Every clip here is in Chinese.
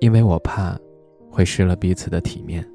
因为我怕，会失了彼此的体面。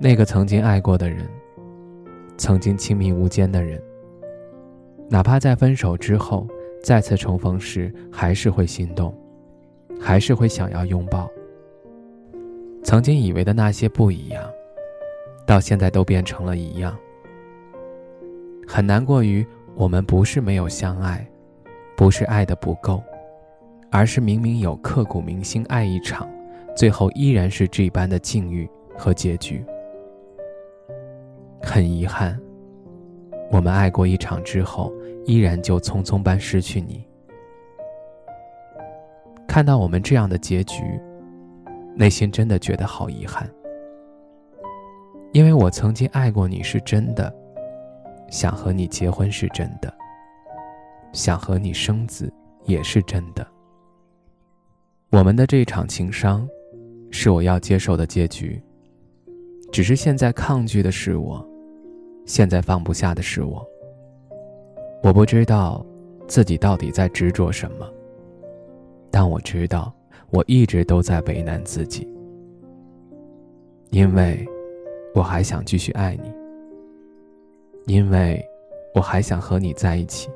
那个曾经爱过的人，曾经亲密无间的人，哪怕在分手之后再次重逢时，还是会心动，还是会想要拥抱。曾经以为的那些不一样，到现在都变成了一样。很难过于我们不是没有相爱，不是爱的不够。而是明明有刻骨铭心爱一场，最后依然是这般的境遇和结局。很遗憾，我们爱过一场之后，依然就匆匆般失去你。看到我们这样的结局，内心真的觉得好遗憾。因为我曾经爱过你是真的，想和你结婚是真的，想和你生子也是真的。我们的这场情伤，是我要接受的结局。只是现在抗拒的是我，现在放不下的是我。我不知道自己到底在执着什么，但我知道我一直都在为难自己，因为我还想继续爱你，因为我还想和你在一起。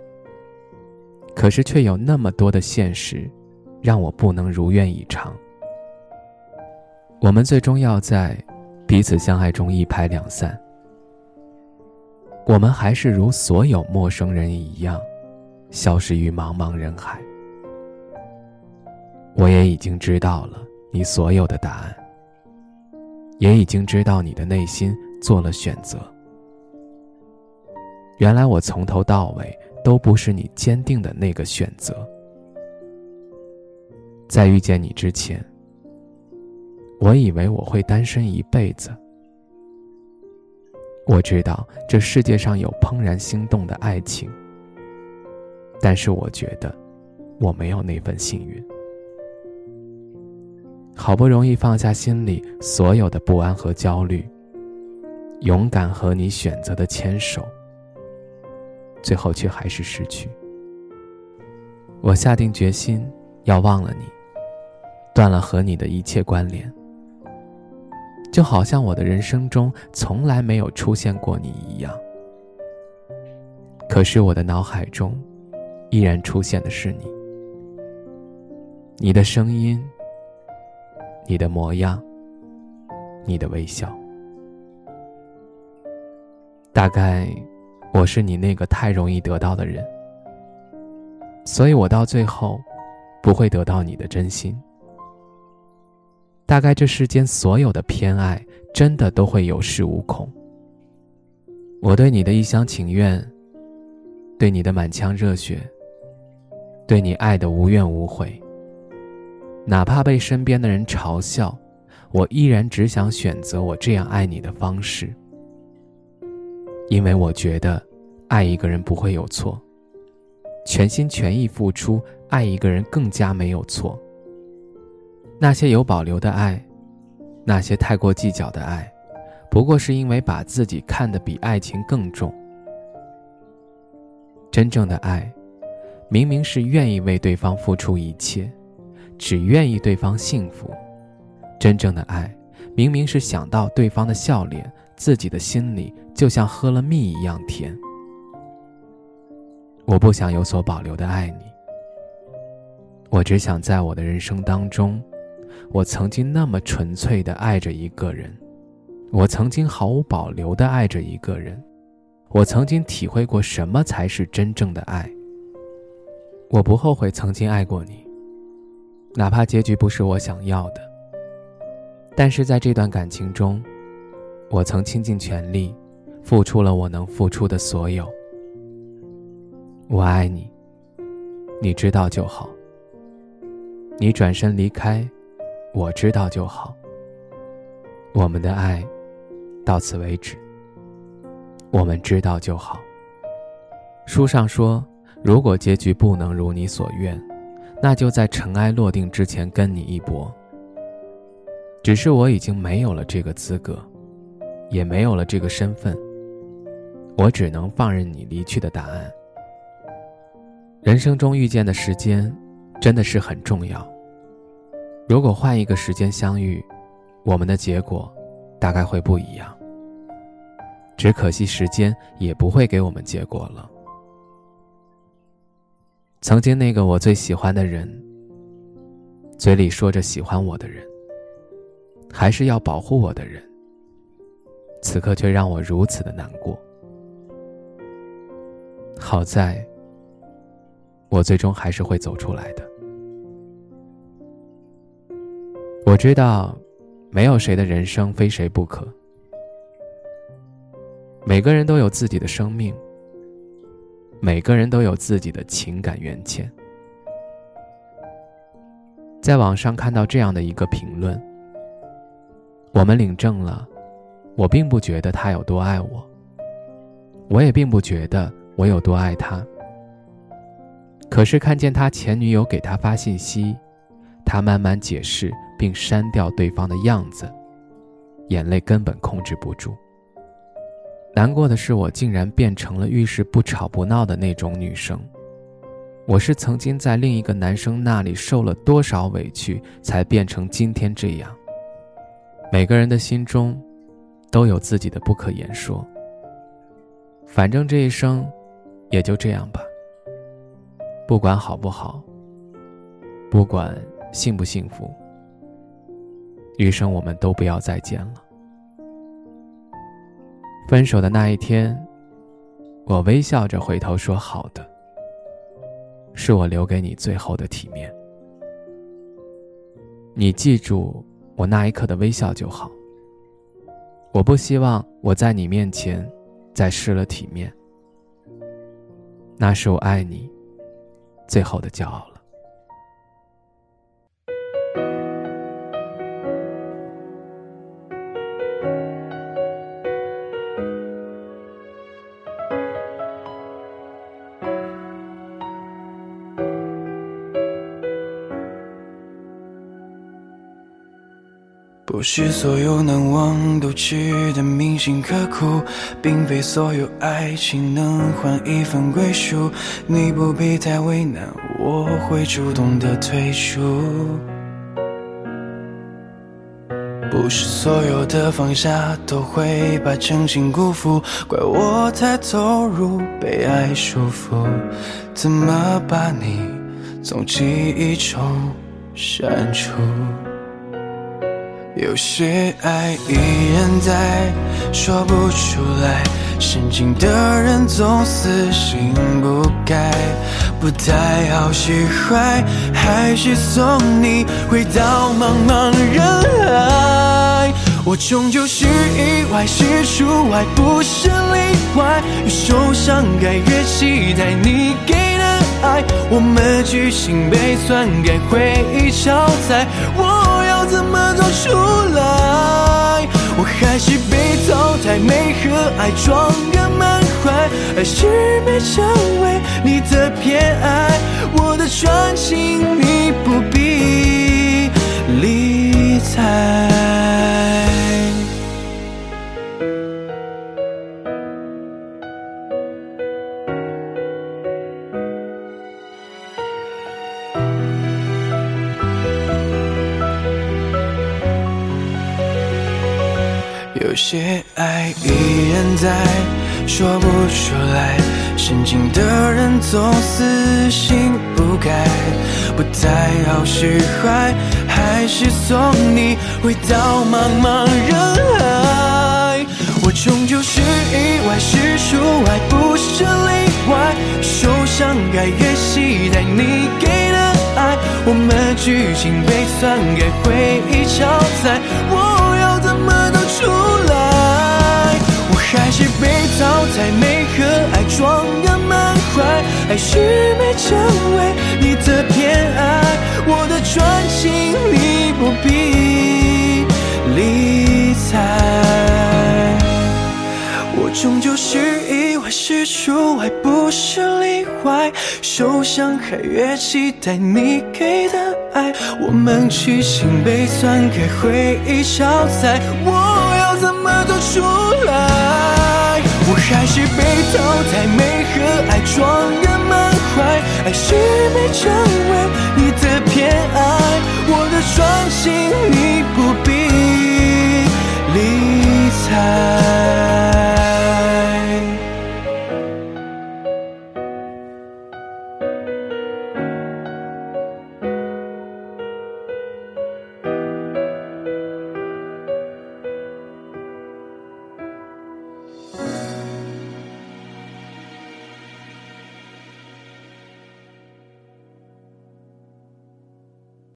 可是却有那么多的现实。让我不能如愿以偿。我们最终要在彼此相爱中一拍两散。我们还是如所有陌生人一样，消失于茫茫人海。我也已经知道了你所有的答案，也已经知道你的内心做了选择。原来我从头到尾都不是你坚定的那个选择。在遇见你之前，我以为我会单身一辈子。我知道这世界上有怦然心动的爱情，但是我觉得我没有那份幸运。好不容易放下心里所有的不安和焦虑，勇敢和你选择的牵手，最后却还是失去。我下定决心要忘了你。断了和你的一切关联，就好像我的人生中从来没有出现过你一样。可是我的脑海中，依然出现的是你，你的声音，你的模样，你的微笑。大概我是你那个太容易得到的人，所以我到最后，不会得到你的真心。大概这世间所有的偏爱，真的都会有恃无恐。我对你的一厢情愿，对你的满腔热血，对你爱的无怨无悔。哪怕被身边的人嘲笑，我依然只想选择我这样爱你的方式。因为我觉得，爱一个人不会有错，全心全意付出爱一个人更加没有错。那些有保留的爱，那些太过计较的爱，不过是因为把自己看得比爱情更重。真正的爱，明明是愿意为对方付出一切，只愿意对方幸福。真正的爱，明明是想到对方的笑脸，自己的心里就像喝了蜜一样甜。我不想有所保留的爱你，我只想在我的人生当中。我曾经那么纯粹的爱着一个人，我曾经毫无保留的爱着一个人，我曾经体会过什么才是真正的爱。我不后悔曾经爱过你，哪怕结局不是我想要的。但是在这段感情中，我曾倾尽全力，付出了我能付出的所有。我爱你，你知道就好。你转身离开，我知道就好。我们的爱到此为止。我们知道就好。书上说，如果结局不能如你所愿，那就在尘埃落定之前跟你一搏。只是我已经没有了这个资格，也没有了这个身份，我只能放任你离去的答案。人生中遇见的时间，真的是很重要。如果换一个时间相遇，我们的结果，大概会不一样。只可惜时间也不会给我们结果了。曾经那个我最喜欢的人，嘴里说着喜欢我的人。还是要保护我的人，此刻却让我如此的难过。好在，我最终还是会走出来的。我知道，没有谁的人生非谁不可。每个人都有自己的生命，每个人都有自己的情感缘浅。在网上看到这样的一个评论。我们领证了，我并不觉得他有多爱我，我也并不觉得我有多爱他。可是看见他前女友给他发信息，他慢慢解释并删掉对方的样子，眼泪根本控制不住。难过的是，我竟然变成了遇事不吵不闹的那种女生。我是曾经在另一个男生那里受了多少委屈，才变成今天这样。每个人的心中，都有自己的不可言说。反正这一生，也就这样吧。不管好不好，不管幸不幸福，余生我们都不要再见了。分手的那一天，我微笑着回头说：“好的。”是我留给你最后的体面。你记住。我那一刻的微笑就好。我不希望我在你面前再失了体面，那是我爱你最后的骄傲了。不是所有难忘都值得铭心刻骨，并非所有爱情能换一份归属。你不必太为难，我会主动的退出。不是所有的放下都会把真心辜负，怪我太投入，被爱束缚，怎么把你从记忆中删除？有些爱依然在，说不出来。深情的人总死心不改，不太好释怀，还是送你回到茫茫人海。我终究是意外，是除外，不是例外。越受伤害，越期待你给的爱。我们剧情被篡改，回忆超载。我。出来？我还是被淘汰，没和爱装个满怀，还是没成为你的偏爱。我的专情你不必理睬。有些爱依然在，说不出来。深情的人总死心不改，不太好释怀，还是送你回到茫茫人海。我终究是意外，是除外，不是例外。受伤该越期待你给的爱，我们剧情被篡改，回忆超载。我还是被淘汰，没和爱装个满怀，还是没成为你的偏爱。我的专情你不必理睬。我终究是意外，是除外，不是例外。受伤还越期待你给的爱，我们曲心被篡改回忆超载，我要怎么走出双眼满怀，爱是没成为你的偏爱，我的专心你不必理睬。